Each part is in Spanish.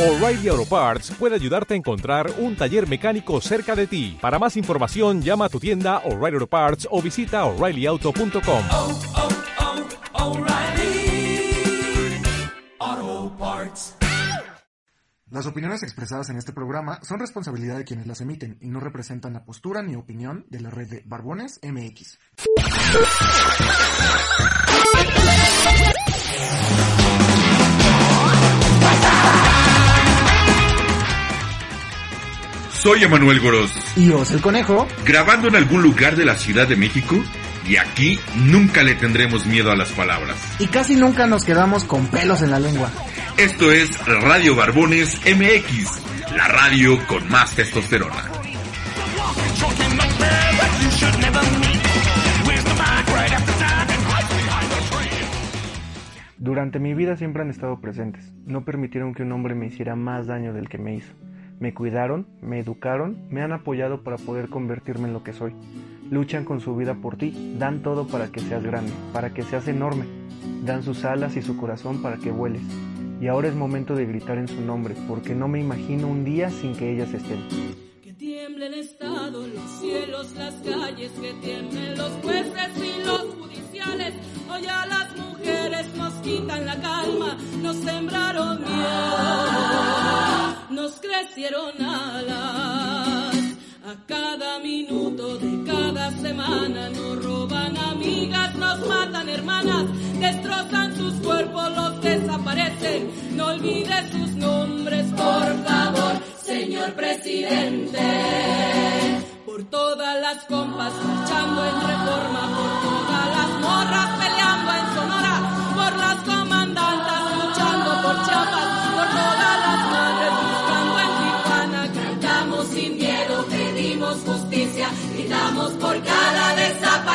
O'Reilly Auto Parts puede ayudarte a encontrar un taller mecánico cerca de ti. Para más información, llama a tu tienda O'Reilly Auto Parts o visita oreillyauto.com. oh, oh, Parts. Las opiniones expresadas en este programa son responsabilidad de quienes las emiten y no representan la postura ni opinión de la red de Barbones MX. Soy Emanuel Goros, Y Os el Conejo, grabando en algún lugar de la Ciudad de México, y aquí nunca le tendremos miedo a las palabras. y casi nunca nos quedamos con pelos en la lengua. Esto es Radio Barbones MX, la radio con más testosterona. Durante mi vida siempre han estado presentes. No permitieron que un hombre me hiciera más daño del que me hizo. Me cuidaron, me educaron, me han apoyado para poder convertirme en lo que soy. Luchan con su vida por ti, dan todo para que seas grande, para que seas enorme. Dan sus alas y su corazón para que vueles. Y ahora es momento de gritar en su nombre, porque no me imagino un día sin que ellas estén. Que tiemblen estado los cielos, las calles, que tiemblen los jueces y los judiciales. Hoy a las mujeres nos quitan la calma, nos sembraron miedo, nos crecieron alas. A cada minuto de cada semana nos roban amigas, nos matan hermanas, destrozan sus cuerpos, los desaparecen. No olvides sus nombres, por favor, señor presidente. Por todas las compas marchando en reforma, por todas las morras peleando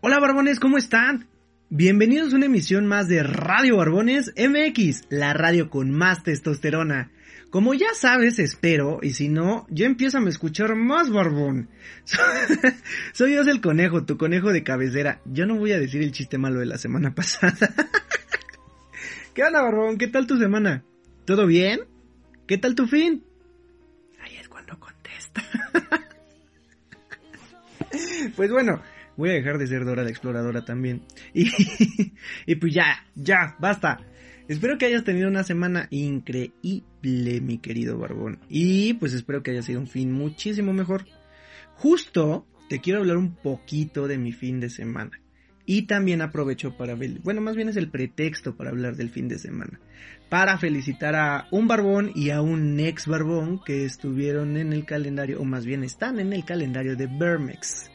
Hola Barbones, ¿cómo están? Bienvenidos a una emisión más de Radio Barbones MX, la radio con más testosterona. Como ya sabes, espero, y si no, yo empiezo a me escuchar más barbón. Soy yo el conejo, tu conejo de cabecera. Yo no voy a decir el chiste malo de la semana pasada. ¿Qué onda, barbón? ¿Qué tal tu semana? ¿Todo bien? ¿Qué tal tu fin? Ahí es cuando contesta. Pues bueno, voy a dejar de ser Dora la Exploradora también. Y, y pues ya, ya, basta. Espero que hayas tenido una semana increíble, mi querido Barbón. Y pues espero que haya sido un fin muchísimo mejor. Justo te quiero hablar un poquito de mi fin de semana. Y también aprovecho para ver, bueno, más bien es el pretexto para hablar del fin de semana. Para felicitar a un barbón y a un ex barbón que estuvieron en el calendario, o más bien están en el calendario de Bermex.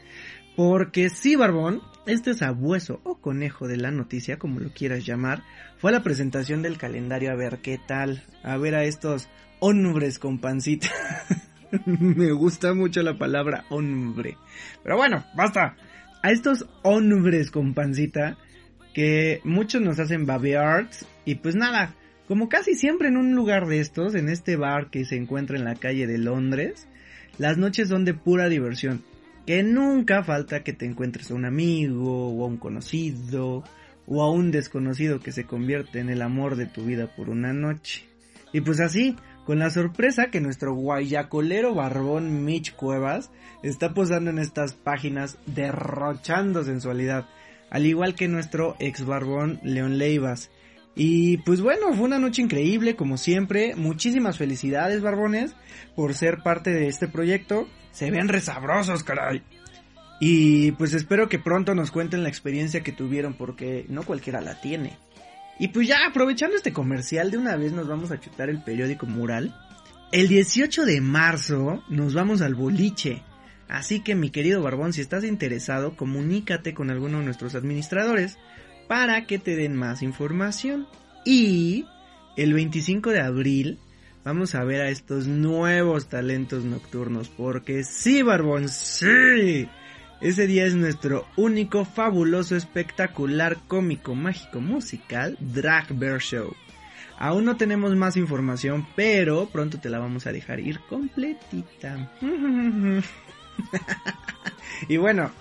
Porque sí, Barbón, este sabueso o conejo de la noticia, como lo quieras llamar, fue a la presentación del calendario a ver qué tal, a ver a estos hombres con pancita. Me gusta mucho la palabra hombre. Pero bueno, basta. A estos hombres con pancita que muchos nos hacen babear y pues nada, como casi siempre en un lugar de estos, en este bar que se encuentra en la calle de Londres, las noches son de pura diversión que nunca falta que te encuentres a un amigo o a un conocido o a un desconocido que se convierte en el amor de tu vida por una noche. Y pues así, con la sorpresa que nuestro guayacolero barbón Mitch Cuevas está posando en estas páginas derrochando sensualidad, al igual que nuestro ex barbón León Leivas. Y pues bueno, fue una noche increíble como siempre, muchísimas felicidades barbones por ser parte de este proyecto, se ven resabrosos caray. Y pues espero que pronto nos cuenten la experiencia que tuvieron porque no cualquiera la tiene. Y pues ya, aprovechando este comercial, de una vez nos vamos a chutar el periódico Mural. El 18 de marzo nos vamos al boliche. Así que mi querido Barbón, si estás interesado, comunícate con alguno de nuestros administradores para que te den más información. Y el 25 de abril vamos a ver a estos nuevos talentos nocturnos. Porque sí, Barbón, sí. Ese día es nuestro único, fabuloso, espectacular, cómico, mágico, musical, Drag Bear Show. Aún no tenemos más información, pero pronto te la vamos a dejar ir completita. y bueno,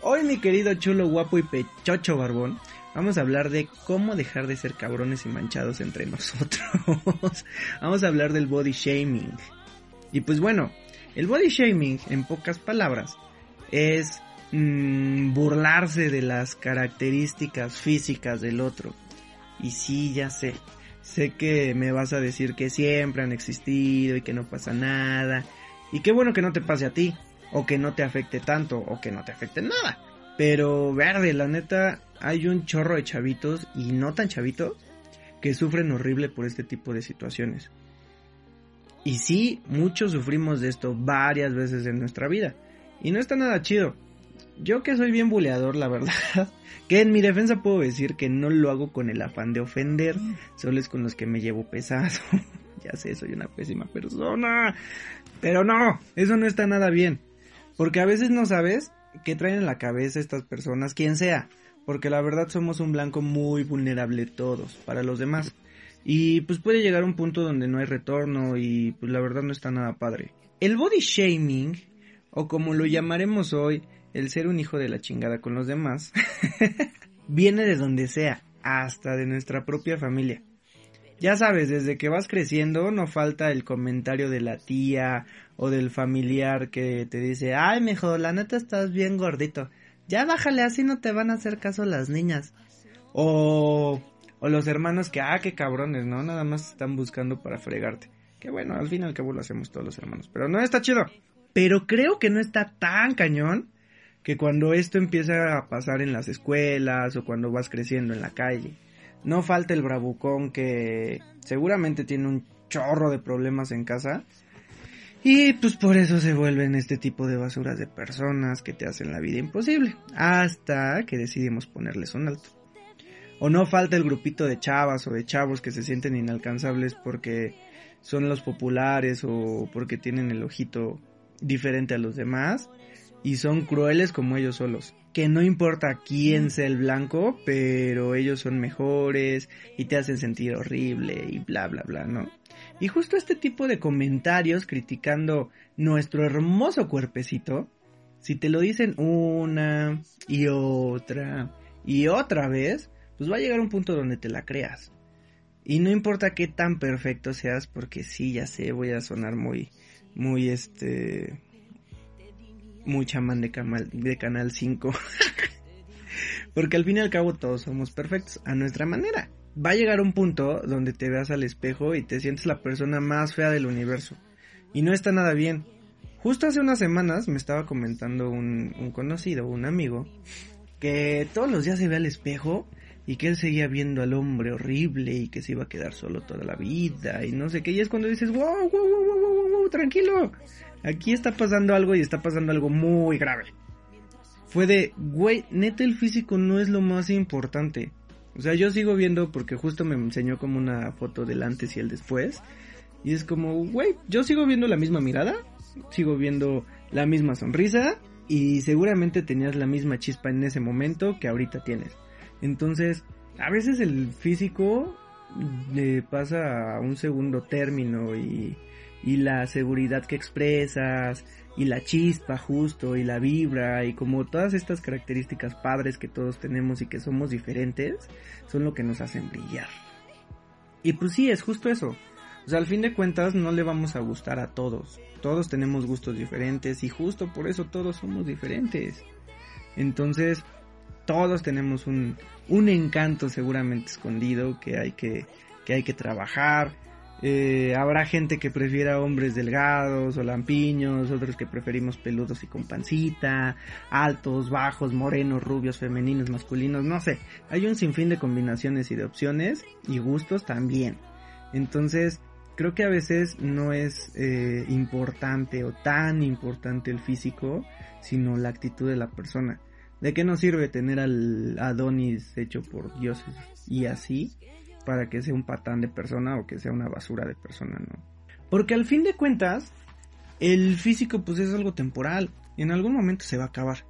hoy mi querido chulo, guapo y pechocho barbón, vamos a hablar de cómo dejar de ser cabrones y manchados entre nosotros. vamos a hablar del body shaming. Y pues bueno, el body shaming, en pocas palabras, es mmm, burlarse de las características físicas del otro. Y sí, ya sé. Sé que me vas a decir que siempre han existido y que no pasa nada. Y qué bueno que no te pase a ti. O que no te afecte tanto. O que no te afecte nada. Pero verde, la neta, hay un chorro de chavitos y no tan chavitos que sufren horrible por este tipo de situaciones. Y sí, muchos sufrimos de esto varias veces en nuestra vida. Y no está nada chido. Yo que soy bien buleador, la verdad, que en mi defensa puedo decir que no lo hago con el afán de ofender, solo es con los que me llevo pesado. ya sé, soy una pésima persona. Pero no, eso no está nada bien. Porque a veces no sabes qué traen en la cabeza estas personas, quien sea. Porque la verdad somos un blanco muy vulnerable todos, para los demás. Y pues puede llegar un punto donde no hay retorno y pues la verdad no está nada padre. El body shaming, o como lo llamaremos hoy, el ser un hijo de la chingada con los demás, viene de donde sea, hasta de nuestra propia familia. Ya sabes, desde que vas creciendo no falta el comentario de la tía o del familiar que te dice, ay mejor, la neta estás bien gordito. Ya bájale, así no te van a hacer caso las niñas. O, o los hermanos que, ah, qué cabrones, ¿no? Nada más están buscando para fregarte. Que bueno, al fin y al cabo lo hacemos todos los hermanos. Pero no está chido. Pero creo que no está tan cañón que cuando esto empieza a pasar en las escuelas o cuando vas creciendo en la calle. No falta el bravucón que seguramente tiene un chorro de problemas en casa. Y pues por eso se vuelven este tipo de basuras de personas que te hacen la vida imposible. Hasta que decidimos ponerles un alto. O no falta el grupito de chavas o de chavos que se sienten inalcanzables porque son los populares o porque tienen el ojito diferente a los demás y son crueles como ellos solos. Que no importa quién sea el blanco, pero ellos son mejores y te hacen sentir horrible y bla bla bla, ¿no? Y justo este tipo de comentarios criticando nuestro hermoso cuerpecito, si te lo dicen una y otra y otra vez, pues va a llegar un punto donde te la creas. Y no importa qué tan perfecto seas, porque sí, ya sé, voy a sonar muy, muy este, muy chamán de, canal, de Canal 5. Porque al fin y al cabo todos somos perfectos a nuestra manera. Va a llegar un punto donde te veas al espejo y te sientes la persona más fea del universo. Y no está nada bien. Justo hace unas semanas me estaba comentando un, un conocido, un amigo, que todos los días se ve al espejo y que él seguía viendo al hombre horrible y que se iba a quedar solo toda la vida y no sé qué. Y es cuando dices, wow, wow, wow, wow, wow, wow tranquilo. Aquí está pasando algo y está pasando algo muy grave. Fue de, güey, neta el físico no es lo más importante. O sea, yo sigo viendo porque justo me enseñó como una foto del antes y el después. Y es como, güey, yo sigo viendo la misma mirada, sigo viendo la misma sonrisa y seguramente tenías la misma chispa en ese momento que ahorita tienes. Entonces, a veces el físico le pasa a un segundo término y y la seguridad que expresas y la chispa justo y la vibra y como todas estas características padres que todos tenemos y que somos diferentes son lo que nos hacen brillar. Y pues sí, es justo eso. O sea, al fin de cuentas no le vamos a gustar a todos. Todos tenemos gustos diferentes y justo por eso todos somos diferentes. Entonces, todos tenemos un, un encanto seguramente escondido que hay que, que hay que trabajar. Eh, habrá gente que prefiera hombres delgados o lampiños, otros que preferimos peludos y con pancita, altos, bajos, morenos, rubios, femeninos, masculinos, no sé. Hay un sinfín de combinaciones y de opciones y gustos también. Entonces, creo que a veces no es eh, importante o tan importante el físico, sino la actitud de la persona. ¿De qué nos sirve tener al Adonis hecho por dioses y así para que sea un patán de persona o que sea una basura de persona, no? Porque al fin de cuentas, el físico pues es algo temporal en algún momento se va a acabar.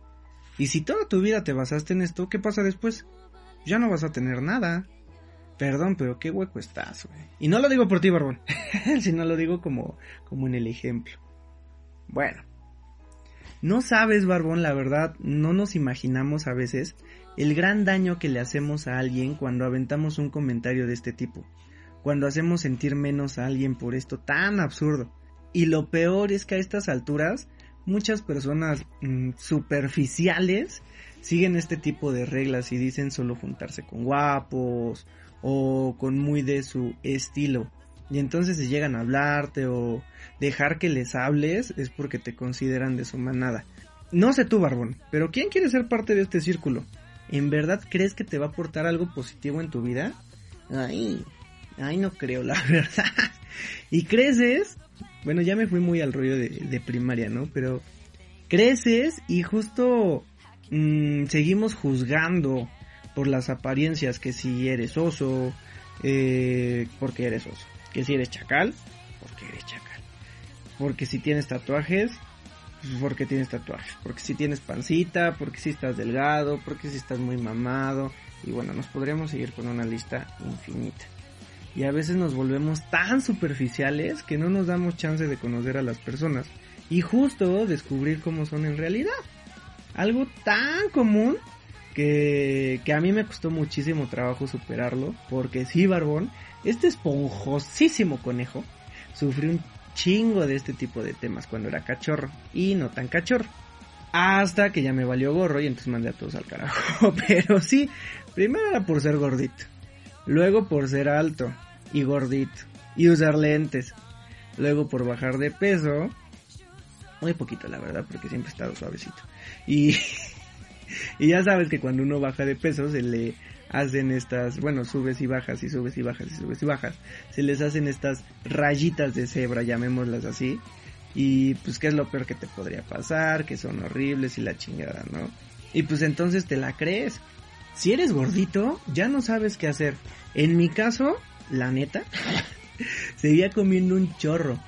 Y si toda tu vida te basaste en esto, ¿qué pasa después? Ya no vas a tener nada. Perdón, pero qué hueco estás, güey. Y no lo digo por ti, Barbón, sino lo digo como, como en el ejemplo. Bueno. No sabes, Barbón, la verdad, no nos imaginamos a veces el gran daño que le hacemos a alguien cuando aventamos un comentario de este tipo. Cuando hacemos sentir menos a alguien por esto tan absurdo. Y lo peor es que a estas alturas, muchas personas mm, superficiales siguen este tipo de reglas y dicen solo juntarse con guapos o con muy de su estilo. Y entonces si llegan a hablarte o dejar que les hables es porque te consideran de su manada. No sé tú, Barbón, pero ¿quién quiere ser parte de este círculo? ¿En verdad crees que te va a aportar algo positivo en tu vida? Ay, ay, no creo, la verdad. y creces, bueno, ya me fui muy al rollo de, primaria, ¿no? Pero creces y justo mmm, seguimos juzgando por las apariencias, que si eres oso, eh, porque eres oso, que si eres chacal, porque eres chacal, porque si tienes tatuajes, porque tienes tatuajes, porque si tienes pancita, porque si estás delgado, porque si estás muy mamado, y bueno, nos podríamos seguir con una lista infinita. Y a veces nos volvemos tan superficiales que no nos damos chance de conocer a las personas y justo descubrir cómo son en realidad. Algo tan común que, que a mí me costó muchísimo trabajo superarlo, porque sí, Barbón, este esponjosísimo conejo sufrió un chingo de este tipo de temas cuando era cachorro y no tan cachorro. Hasta que ya me valió gorro y entonces mandé a todos al carajo. Pero sí, primero era por ser gordito, luego por ser alto y gordito y usar lentes, luego por bajar de peso, muy poquito la verdad porque siempre he estado suavecito. Y y ya sabes que cuando uno baja de peso se le hacen estas, bueno, subes y bajas y subes y bajas y subes y bajas. Se les hacen estas rayitas de cebra, llamémoslas así. Y pues qué es lo peor que te podría pasar, que son horribles y la chingada, ¿no? Y pues entonces te la crees. Si eres gordito, ya no sabes qué hacer. En mi caso, la neta, seguía comiendo un chorro.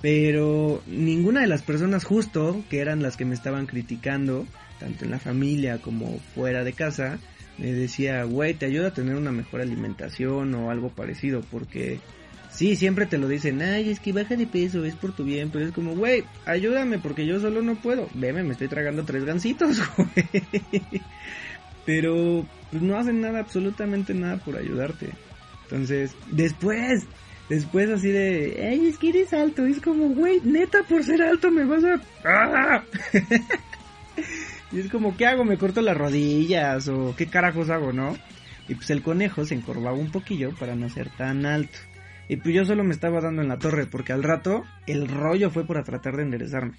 Pero ninguna de las personas justo, que eran las que me estaban criticando, tanto en la familia como fuera de casa, me decía, güey, te ayuda a tener una mejor alimentación o algo parecido, porque sí, siempre te lo dicen, ay, es que baja de peso, es por tu bien, pero es como, güey, ayúdame porque yo solo no puedo. Veme, me estoy tragando tres gancitos, güey. Pero pues no hacen nada, absolutamente nada por ayudarte. Entonces, después, después así de, ay, es que eres alto, es como, güey, neta, por ser alto me vas a... ¡Ah! Y es como, ¿qué hago? ¿Me corto las rodillas? ¿O qué carajos hago, no? Y pues el conejo se encorvaba un poquillo para no ser tan alto. Y pues yo solo me estaba dando en la torre porque al rato el rollo fue para tratar de enderezarme.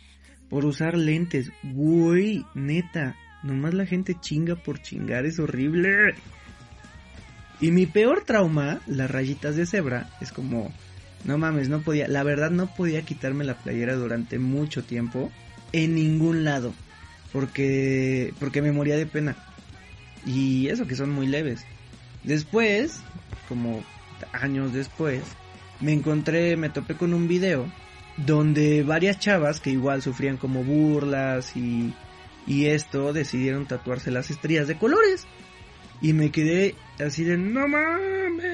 Por usar lentes. Güey, neta. Nomás la gente chinga por chingar, es horrible. Y mi peor trauma, las rayitas de cebra, es como... No mames, no podía, la verdad no podía quitarme la playera durante mucho tiempo. En ningún lado porque porque me moría de pena. Y eso que son muy leves. Después, como años después, me encontré, me topé con un video donde varias chavas que igual sufrían como burlas y y esto decidieron tatuarse las estrellas de colores. Y me quedé así de no mames.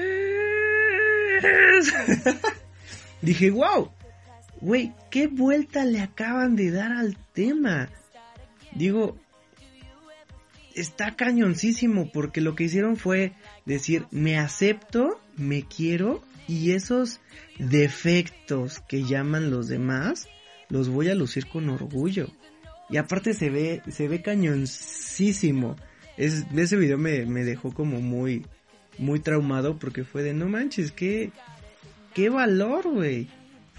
Dije, wow, güey, qué vuelta le acaban de dar al tema digo, está cañoncísimo porque lo que hicieron fue decir, me acepto, me quiero y esos defectos que llaman los demás, los voy a lucir con orgullo. Y aparte se ve, se ve cañoncísimo. Es, ese video me, me dejó como muy, muy traumado porque fue de no manches, qué, qué valor, güey.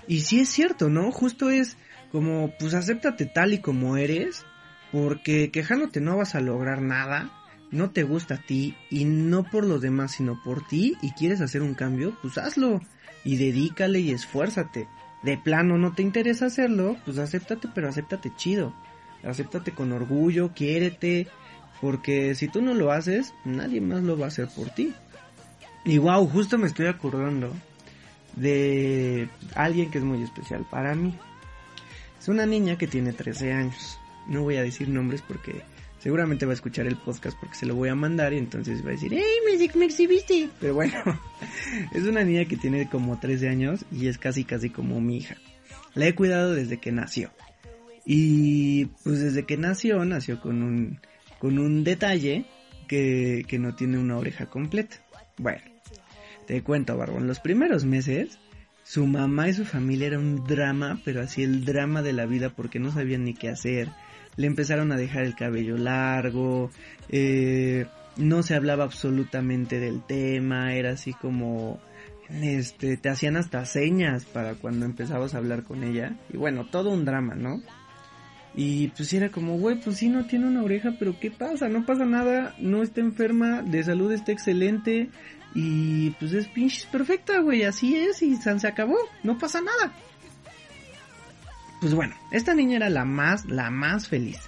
Y sí es cierto, ¿no? Justo es como, pues acéptate tal y como eres, porque quejándote no vas a lograr nada, no te gusta a ti y no por los demás, sino por ti y quieres hacer un cambio, pues hazlo y dedícale y esfuérzate. De plano no te interesa hacerlo, pues acéptate, pero acéptate chido. Acéptate con orgullo, quiérete, porque si tú no lo haces, nadie más lo va a hacer por ti. Y wow, justo me estoy acordando de alguien que es muy especial para mí. Es una niña que tiene 13 años. No voy a decir nombres porque seguramente va a escuchar el podcast porque se lo voy a mandar y entonces va a decir, ¡Hey, me, exhibiste! Pero bueno, es una niña que tiene como 13 años y es casi casi como mi hija. La he cuidado desde que nació. Y pues desde que nació, nació con un, con un detalle que, que no tiene una oreja completa. Bueno, te cuento, Barbón, los primeros meses su mamá y su familia era un drama, pero así el drama de la vida porque no sabían ni qué hacer. Le empezaron a dejar el cabello largo, eh, no se hablaba absolutamente del tema, era así como, este, te hacían hasta señas para cuando empezabas a hablar con ella. Y bueno, todo un drama, ¿no? Y pues era como, güey, pues sí, no tiene una oreja, pero ¿qué pasa? No pasa nada, no está enferma, de salud está excelente, y pues es pinches perfecta, güey, así es y se acabó, no pasa nada. Pues bueno, esta niña era la más, la más feliz.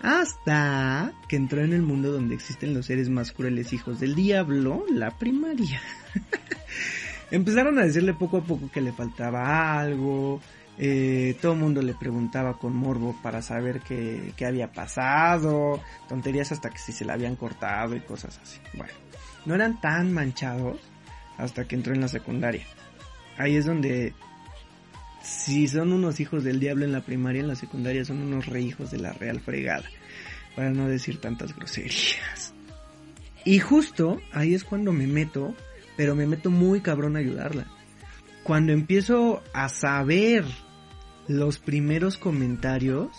Hasta que entró en el mundo donde existen los seres más crueles hijos del diablo, la primaria. Empezaron a decirle poco a poco que le faltaba algo. Eh, todo el mundo le preguntaba con morbo para saber qué, qué había pasado. Tonterías hasta que si se la habían cortado y cosas así. Bueno no eran tan manchados hasta que entró en la secundaria. Ahí es donde, si son unos hijos del diablo en la primaria, en la secundaria son unos rehijos de la real fregada, para no decir tantas groserías. Y justo ahí es cuando me meto, pero me meto muy cabrón a ayudarla. Cuando empiezo a saber los primeros comentarios,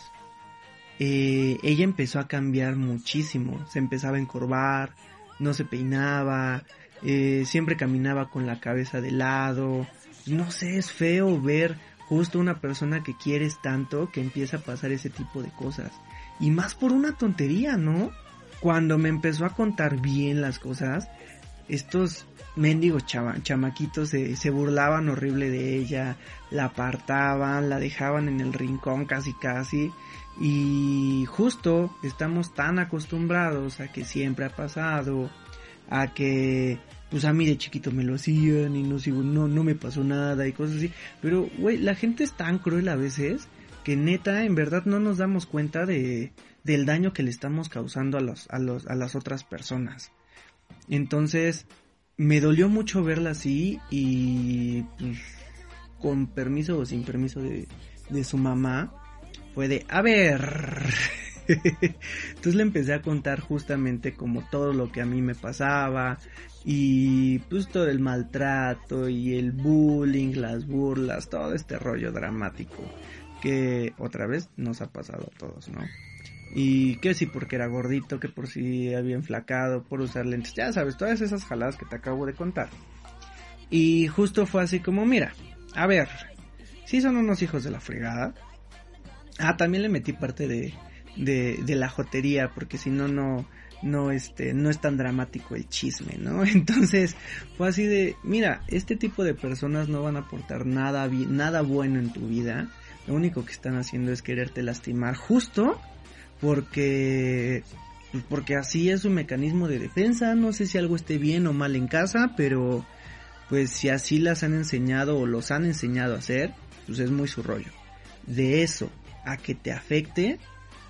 eh, ella empezó a cambiar muchísimo. Se empezaba a encorvar, no se peinaba, eh, siempre caminaba con la cabeza de lado. No sé, es feo ver justo una persona que quieres tanto que empieza a pasar ese tipo de cosas. Y más por una tontería, ¿no? Cuando me empezó a contar bien las cosas, estos mendigos chamaquitos se, se, burlaban horrible de ella, la apartaban, la dejaban en el rincón casi casi. Y justo estamos tan acostumbrados a que siempre ha pasado, a que pues a mí de chiquito me lo hacían y no sigo, no, no me pasó nada y cosas así. Pero, güey, la gente es tan cruel a veces que neta, en verdad no nos damos cuenta de, del daño que le estamos causando a los, a los, a las otras personas. Entonces, me dolió mucho verla así y pues, con permiso o sin permiso de, de su mamá, fue de, a ver. Entonces le empecé a contar justamente como todo lo que a mí me pasaba y pues todo el maltrato y el bullying, las burlas, todo este rollo dramático que otra vez nos ha pasado a todos, ¿no? Y que si porque era gordito, que por si había enflacado, por usar lentes, ya sabes, todas esas jaladas que te acabo de contar. Y justo fue así como, mira, a ver, si son unos hijos de la fregada, Ah, también le metí parte de, de, la jotería, porque si no, no, no, este, no es tan dramático el chisme, ¿no? Entonces, fue así de, mira, este tipo de personas no van a aportar nada, nada bueno en tu vida. Lo único que están haciendo es quererte lastimar justo porque, porque así es un mecanismo de defensa. No sé si algo esté bien o mal en casa, pero pues si así las han enseñado o los han enseñado a hacer, pues es muy su rollo. De eso a que te afecte,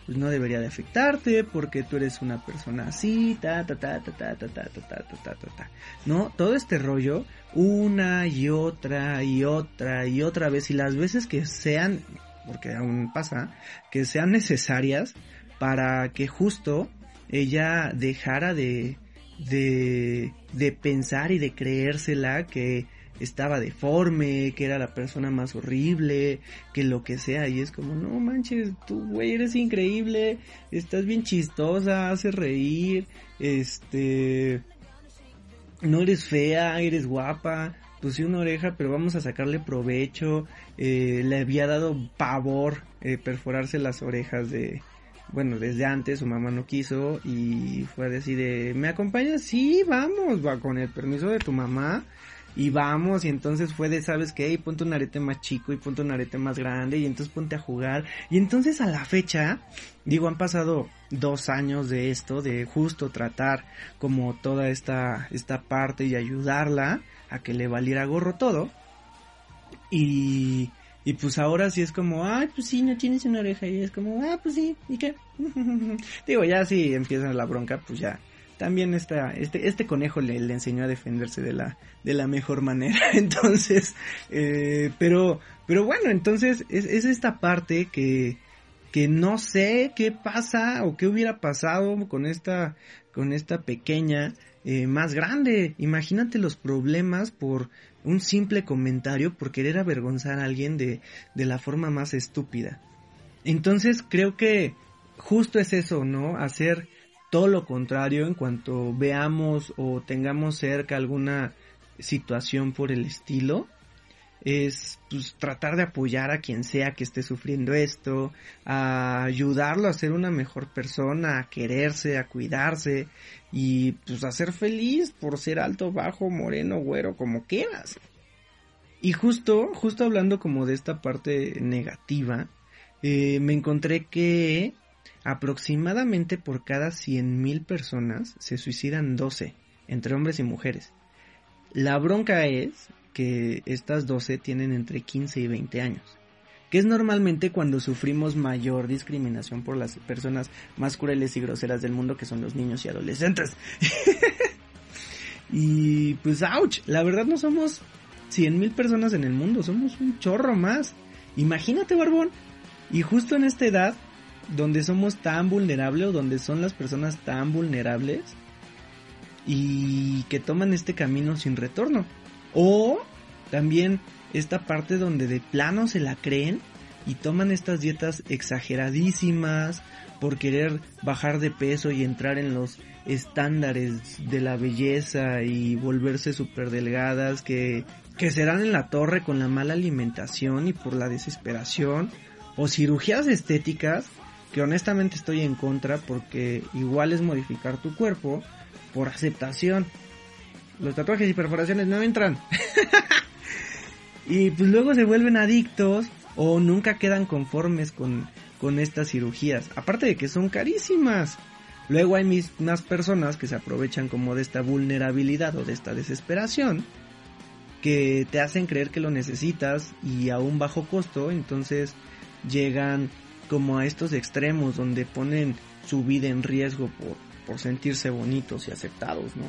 pues no debería de afectarte porque tú eres una persona así, ta ta ta ta ta ta ta ta ta ta ta ta. No, todo este rollo una y otra y otra y otra vez y las veces que sean, porque aún pasa, que sean necesarias para que justo ella dejara de de de pensar y de creérsela que estaba deforme, que era la persona más horrible, que lo que sea, y es como, no manches, tú, güey, eres increíble, estás bien chistosa, haces reír, este, no eres fea, eres guapa, pues sí una oreja, pero vamos a sacarle provecho, eh, le había dado pavor eh, perforarse las orejas de, bueno, desde antes su mamá no quiso y fue a decir de, ¿me acompañas? Sí, vamos, va con el permiso de tu mamá y vamos y entonces fue de, ¿sabes qué? Y ponte un arete más chico y ponte un arete más grande y entonces ponte a jugar y entonces a la fecha, digo, han pasado dos años de esto, de justo tratar como toda esta, esta parte y ayudarla a que le valiera gorro todo y y pues ahora sí es como, ay, pues sí, no tienes una oreja. Y es como, ah, pues sí, ¿y qué? Digo, ya si empieza la bronca, pues ya. También esta, este, este conejo le, le enseñó a defenderse de la, de la mejor manera. Entonces, eh, pero, pero bueno, entonces es, es esta parte que, que no sé qué pasa o qué hubiera pasado con esta, con esta pequeña eh, más grande. Imagínate los problemas por un simple comentario, por querer avergonzar a alguien de, de la forma más estúpida. Entonces creo que justo es eso, ¿no? Hacer todo lo contrario en cuanto veamos o tengamos cerca alguna situación por el estilo es pues, tratar de apoyar a quien sea que esté sufriendo esto, a ayudarlo a ser una mejor persona, a quererse, a cuidarse y pues a ser feliz por ser alto, bajo, moreno, güero, como quieras. Y justo, justo hablando como de esta parte negativa, eh, me encontré que aproximadamente por cada 100.000 personas se suicidan 12, entre hombres y mujeres. La bronca es que estas 12 tienen entre 15 y 20 años, que es normalmente cuando sufrimos mayor discriminación por las personas más crueles y groseras del mundo, que son los niños y adolescentes. y pues, ouch, la verdad no somos 100 mil personas en el mundo, somos un chorro más. Imagínate, Barbón. Y justo en esta edad, donde somos tan vulnerables o donde son las personas tan vulnerables y que toman este camino sin retorno. O también esta parte donde de plano se la creen y toman estas dietas exageradísimas por querer bajar de peso y entrar en los estándares de la belleza y volverse súper delgadas que, que serán en la torre con la mala alimentación y por la desesperación o cirugías estéticas que honestamente estoy en contra porque igual es modificar tu cuerpo por aceptación los tatuajes y perforaciones no entran. y pues luego se vuelven adictos o nunca quedan conformes con, con estas cirugías. Aparte de que son carísimas. Luego hay mismas personas que se aprovechan como de esta vulnerabilidad o de esta desesperación que te hacen creer que lo necesitas y a un bajo costo, entonces llegan como a estos extremos donde ponen su vida en riesgo por, por sentirse bonitos y aceptados, ¿no?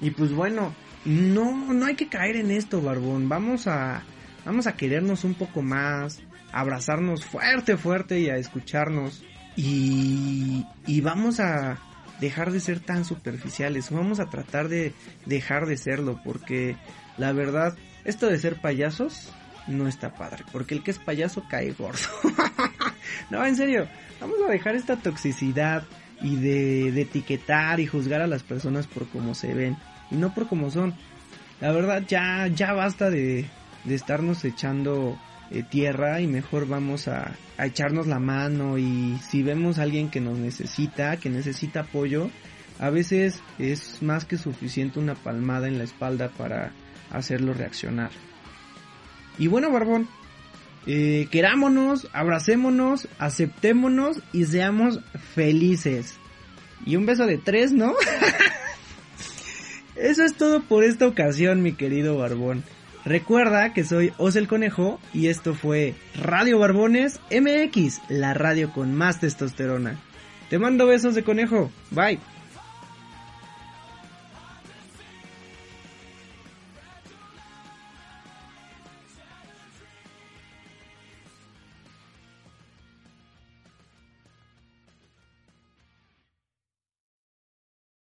Y pues bueno, no, no hay que caer en esto, barbón. Vamos a, vamos a querernos un poco más, a abrazarnos fuerte, fuerte y a escucharnos. Y, y vamos a dejar de ser tan superficiales. Vamos a tratar de dejar de serlo porque la verdad, esto de ser payasos no está padre. Porque el que es payaso cae gordo. no, en serio, vamos a dejar esta toxicidad y de, etiquetar y juzgar a las personas por cómo se ven y no por cómo son. La verdad ya, ya basta de, de estarnos echando eh, tierra y mejor vamos a, a, echarnos la mano y si vemos a alguien que nos necesita, que necesita apoyo, a veces es más que suficiente una palmada en la espalda para hacerlo reaccionar. Y bueno, Barbón, eh, querámonos, abracémonos, aceptémonos y seamos felices. Y un beso de tres, ¿no? Eso es todo por esta ocasión, mi querido Barbón. Recuerda que soy Os el Conejo y esto fue Radio Barbones MX, la radio con más testosterona. Te mando besos de conejo. Bye.